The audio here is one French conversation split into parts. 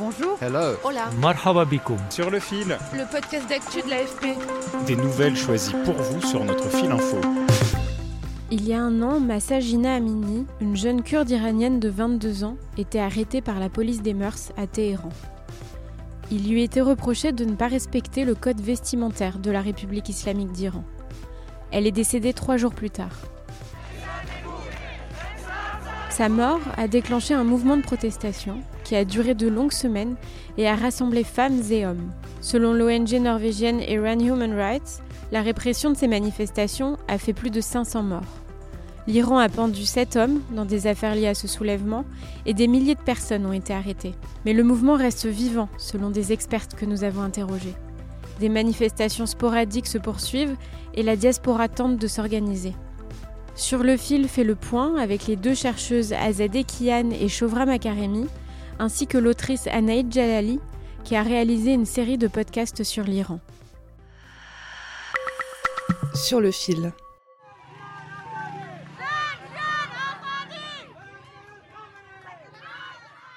Bonjour. Hello. Hola. Marhaba bikoum. Sur le fil, Le podcast d'actu de l'AFP. des nouvelles choisies pour vous sur notre fil info. Il y a un an, Massa Jina Amini, une jeune kurde iranienne de 22 ans, était arrêtée par la police des mœurs à Téhéran. Il lui était reproché de ne pas respecter le code vestimentaire de la République islamique d'Iran. Elle est décédée trois jours plus tard. Sa mort a déclenché un mouvement de protestation qui a duré de longues semaines et a rassemblé femmes et hommes. Selon l'ONG norvégienne Iran Human Rights, la répression de ces manifestations a fait plus de 500 morts. L'Iran a pendu 7 hommes dans des affaires liées à ce soulèvement et des milliers de personnes ont été arrêtées. Mais le mouvement reste vivant, selon des expertes que nous avons interrogées. Des manifestations sporadiques se poursuivent et la diaspora tente de s'organiser. Sur le fil fait le point avec les deux chercheuses Azadeh Kian et Shovra Makaremi, ainsi que l'autrice Anaïd Jalali, qui a réalisé une série de podcasts sur l'Iran. Sur le fil.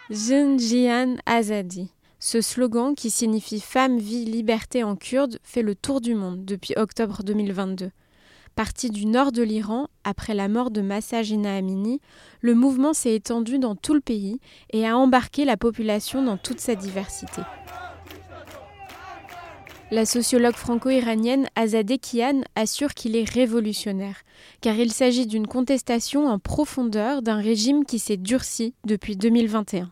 Jinjian Azadi. Ce slogan, qui signifie Femme, vie, liberté en kurde, fait le tour du monde depuis octobre 2022. Parti du nord de l'Iran, après la mort de Massa Jina Amini, le mouvement s'est étendu dans tout le pays et a embarqué la population dans toute sa diversité. La sociologue franco-iranienne Azadeh Kian assure qu'il est révolutionnaire, car il s'agit d'une contestation en profondeur d'un régime qui s'est durci depuis 2021.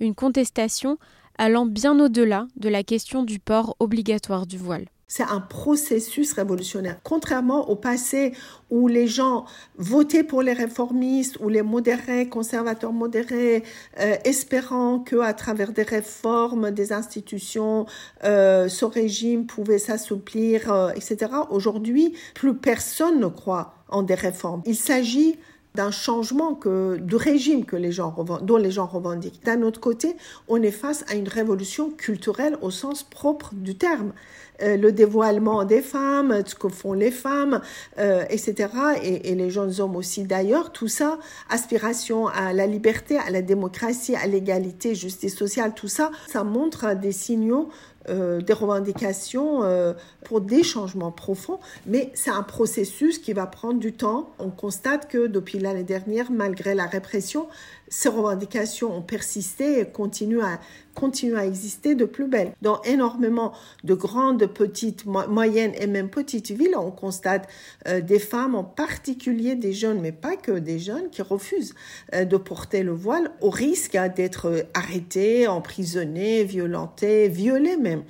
Une contestation allant bien au-delà de la question du port obligatoire du voile. C'est un processus révolutionnaire. Contrairement au passé où les gens votaient pour les réformistes ou les modérés, conservateurs modérés, euh, espérant que à travers des réformes des institutions, euh, ce régime pouvait s'assouplir, euh, etc. Aujourd'hui, plus personne ne croit en des réformes. Il s'agit d'un changement que, de régime que les gens dont les gens revendiquent. D'un autre côté, on est face à une révolution culturelle au sens propre du terme. Euh, le dévoilement des femmes, ce que font les femmes, euh, etc. Et, et, les jeunes hommes aussi d'ailleurs. Tout ça, aspiration à la liberté, à la démocratie, à l'égalité, justice sociale, tout ça, ça montre des signaux euh, des revendications euh, pour des changements profonds, mais c'est un processus qui va prendre du temps. On constate que depuis l'année dernière, malgré la répression, ces revendications ont persisté et continuent à, continuent à exister de plus belle. Dans énormément de grandes, petites, moyennes et même petites villes, on constate euh, des femmes, en particulier des jeunes, mais pas que des jeunes, qui refusent euh, de porter le voile au risque hein, d'être arrêtées, emprisonnées, violentées, violées même.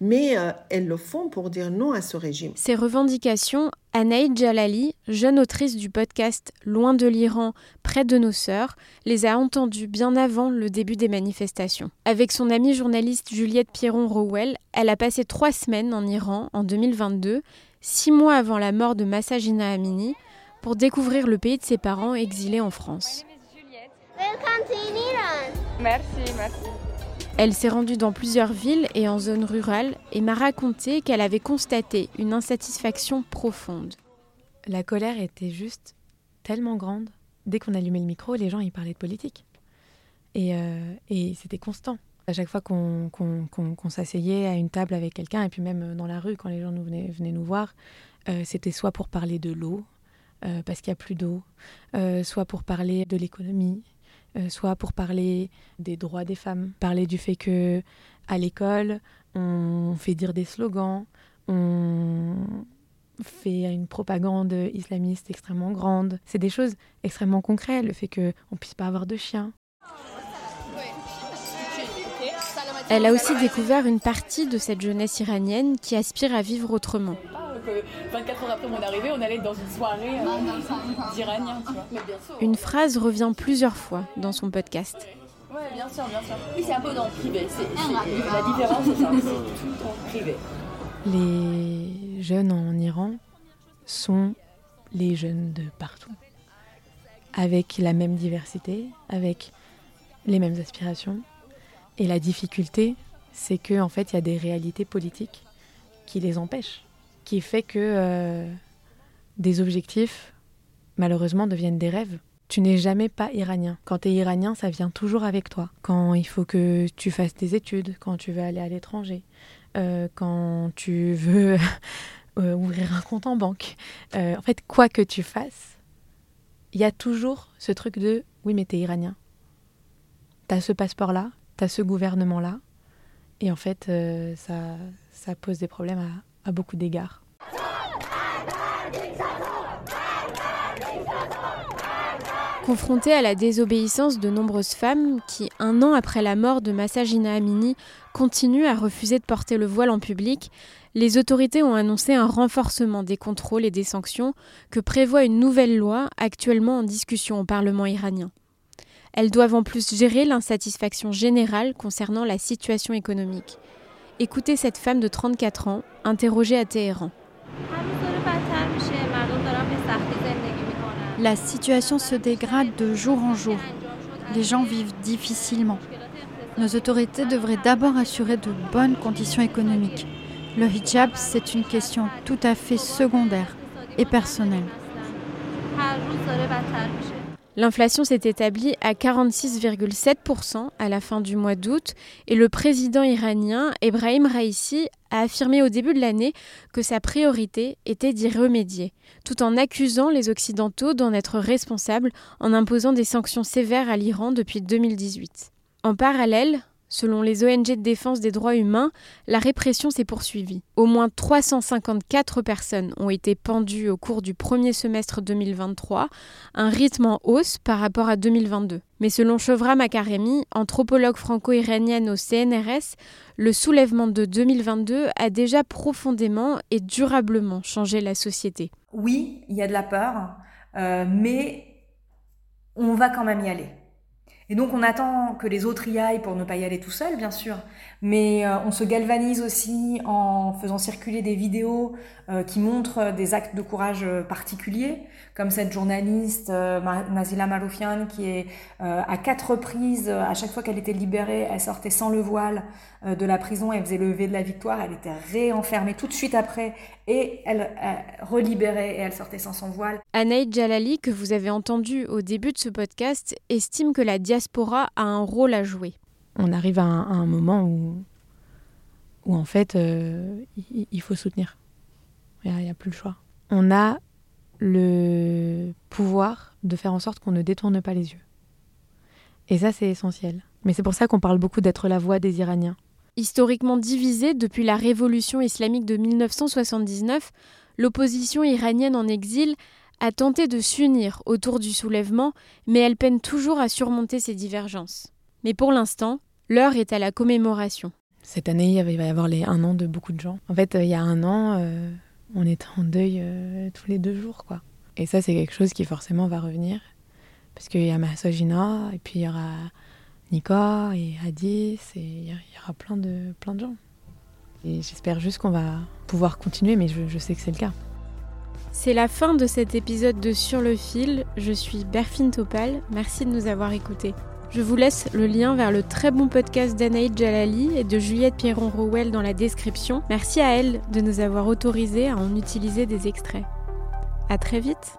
Mais euh, elles le font pour dire non à ce régime. Ces revendications Anaïd Jalali, jeune autrice du podcast Loin de l'Iran, près de nos sœurs, les a entendues bien avant le début des manifestations. Avec son amie journaliste Juliette Pierron-Rowell, elle a passé trois semaines en Iran en 2022, six mois avant la mort de Massa Jina Amini, pour découvrir le pays de ses parents exilés en France. Merci, merci. Elle s'est rendue dans plusieurs villes et en zones rurales et m'a raconté qu'elle avait constaté une insatisfaction profonde. La colère était juste tellement grande. Dès qu'on allumait le micro, les gens y parlaient de politique. Et, euh, et c'était constant. À chaque fois qu'on qu qu s'asseyait à une table avec quelqu'un, et puis même dans la rue, quand les gens nous venaient, nous voir, euh, c'était soit pour parler de l'eau, euh, parce qu'il n'y a plus d'eau, soit pour parler de l'économie, euh, soit pour parler des droits des femmes, parler du fait que à l'école, on fait dire des slogans, on fait une propagande islamiste extrêmement grande. C'est des choses extrêmement concrètes, le fait qu'on ne puisse pas avoir de chien. Elle a aussi découvert une partie de cette jeunesse iranienne qui aspire à vivre autrement. 24 heures après mon arrivée, on allait dans une soirée euh, d'Iraniens, tu vois. Une phrase revient plusieurs fois dans son podcast. Ouais, bien sûr, bien sûr. Oui, c'est un peu dans le privé. C'est, c'est- la différence, c'est ça. C'est tout en privé. Les jeunes en Iran sont les jeunes de partout, avec la même diversité, avec les mêmes aspirations. Et la difficulté, c'est que en fait, il y a des réalités politiques qui les empêchent, qui fait que euh, des objectifs, malheureusement, deviennent des rêves. Tu n'es jamais pas iranien. Quand tu es iranien, ça vient toujours avec toi. Quand il faut que tu fasses des études, quand tu veux aller à l'étranger, euh, quand tu veux euh, ouvrir un compte en banque. En fait, quoi que tu fasses, il y a toujours ce truc de oui, mais t'es iranien. T'as ce passeport-là, t'as ce gouvernement-là. Et en fait, ça, ça pose des problèmes à, beaucoup d'égards. Confrontée à la désobéissance de nombreuses femmes qui, un an après la mort de Massagina Amini, continuent à refuser de porter le voile en public, les autorités ont annoncé un renforcement des contrôles et des sanctions que prévoit une nouvelle loi actuellement en discussion au Parlement iranien. Elles doivent en plus gérer l'insatisfaction générale concernant la situation économique. Écoutez cette femme de 34 ans, interrogée à Téhéran. La situation se dégrade de jour en jour. Les gens vivent difficilement. Nos autorités devraient d'abord assurer de bonnes conditions économiques. Le hijab, c'est une question tout à fait secondaire et personnelle. L'inflation s'est établie à 46,7% à la fin du mois d'août et le président iranien Ebrahim Raisi a affirmé au début de l'année que sa priorité était d'y remédier, tout en accusant les Occidentaux d'en être responsables en imposant des sanctions sévères à l'Iran depuis 2018. En parallèle, Selon les ONG de défense des droits humains, la répression s'est poursuivie. Au moins 354 personnes ont été pendues au cours du premier semestre 2023, un rythme en hausse par rapport à 2022. Mais selon Chevra Makaremi, anthropologue franco-iranienne au CNRS, le soulèvement de 2022 a déjà profondément et durablement changé la société. Oui, il y a de la peur, euh, mais on va quand même y aller. Et donc on attend que les autres y aillent pour ne pas y aller tout seul, bien sûr, mais euh, on se galvanise aussi en faisant circuler des vidéos euh, qui montrent des actes de courage euh, particuliers, comme cette journaliste euh, Nazila Maroufian qui est à quatre reprises, à chaque fois qu'elle était libérée, elle sortait sans le voile de la prison, elle faisait le lever de la victoire, elle était réenfermée tout de suite après et elle, elle relibérait et elle sortait sans son voile. Anaïd Jalali, que vous avez entendu au début de ce podcast, estime que la diaspora a un rôle à jouer. On arrive à un, à un moment où, où en fait, euh, il, il faut soutenir. Il n'y a, a, plus le choix. On a le pouvoir de faire en sorte qu'on ne détourne pas les yeux. Et ça, c'est essentiel. Mais c'est pour ça qu'on parle beaucoup d'être la voix des Iraniens. Historiquement divisée depuis la révolution islamique de 1979, l'opposition iranienne en exil a tenté de s'unir autour du soulèvement, mais elle peine toujours à surmonter ses divergences. Mais pour l'instant, l'heure est à la commémoration. Cette année, il va y avoir les un an de beaucoup de gens. En fait, il y a un an, euh, on était en deuil euh, tous les deux jours, quoi. Et ça, c'est quelque chose qui forcément va revenir. Parce qu'il y a Massagina, et puis il y aura Nika, et Hadis, et il y aura plein de, plein de gens. Et j'espère juste qu'on va pouvoir continuer, mais je sais que c'est le cas. C'est la fin de cet épisode de Sur le fil. Je suis Berfine Topal. Merci de nous avoir écoutés. Je vous laisse le lien vers le très bon podcast d'Anaïd Jalali et de Juliette Pierron-Rowell dans la description. Merci à elle de nous avoir autorisé à en utiliser des extraits. À très vite.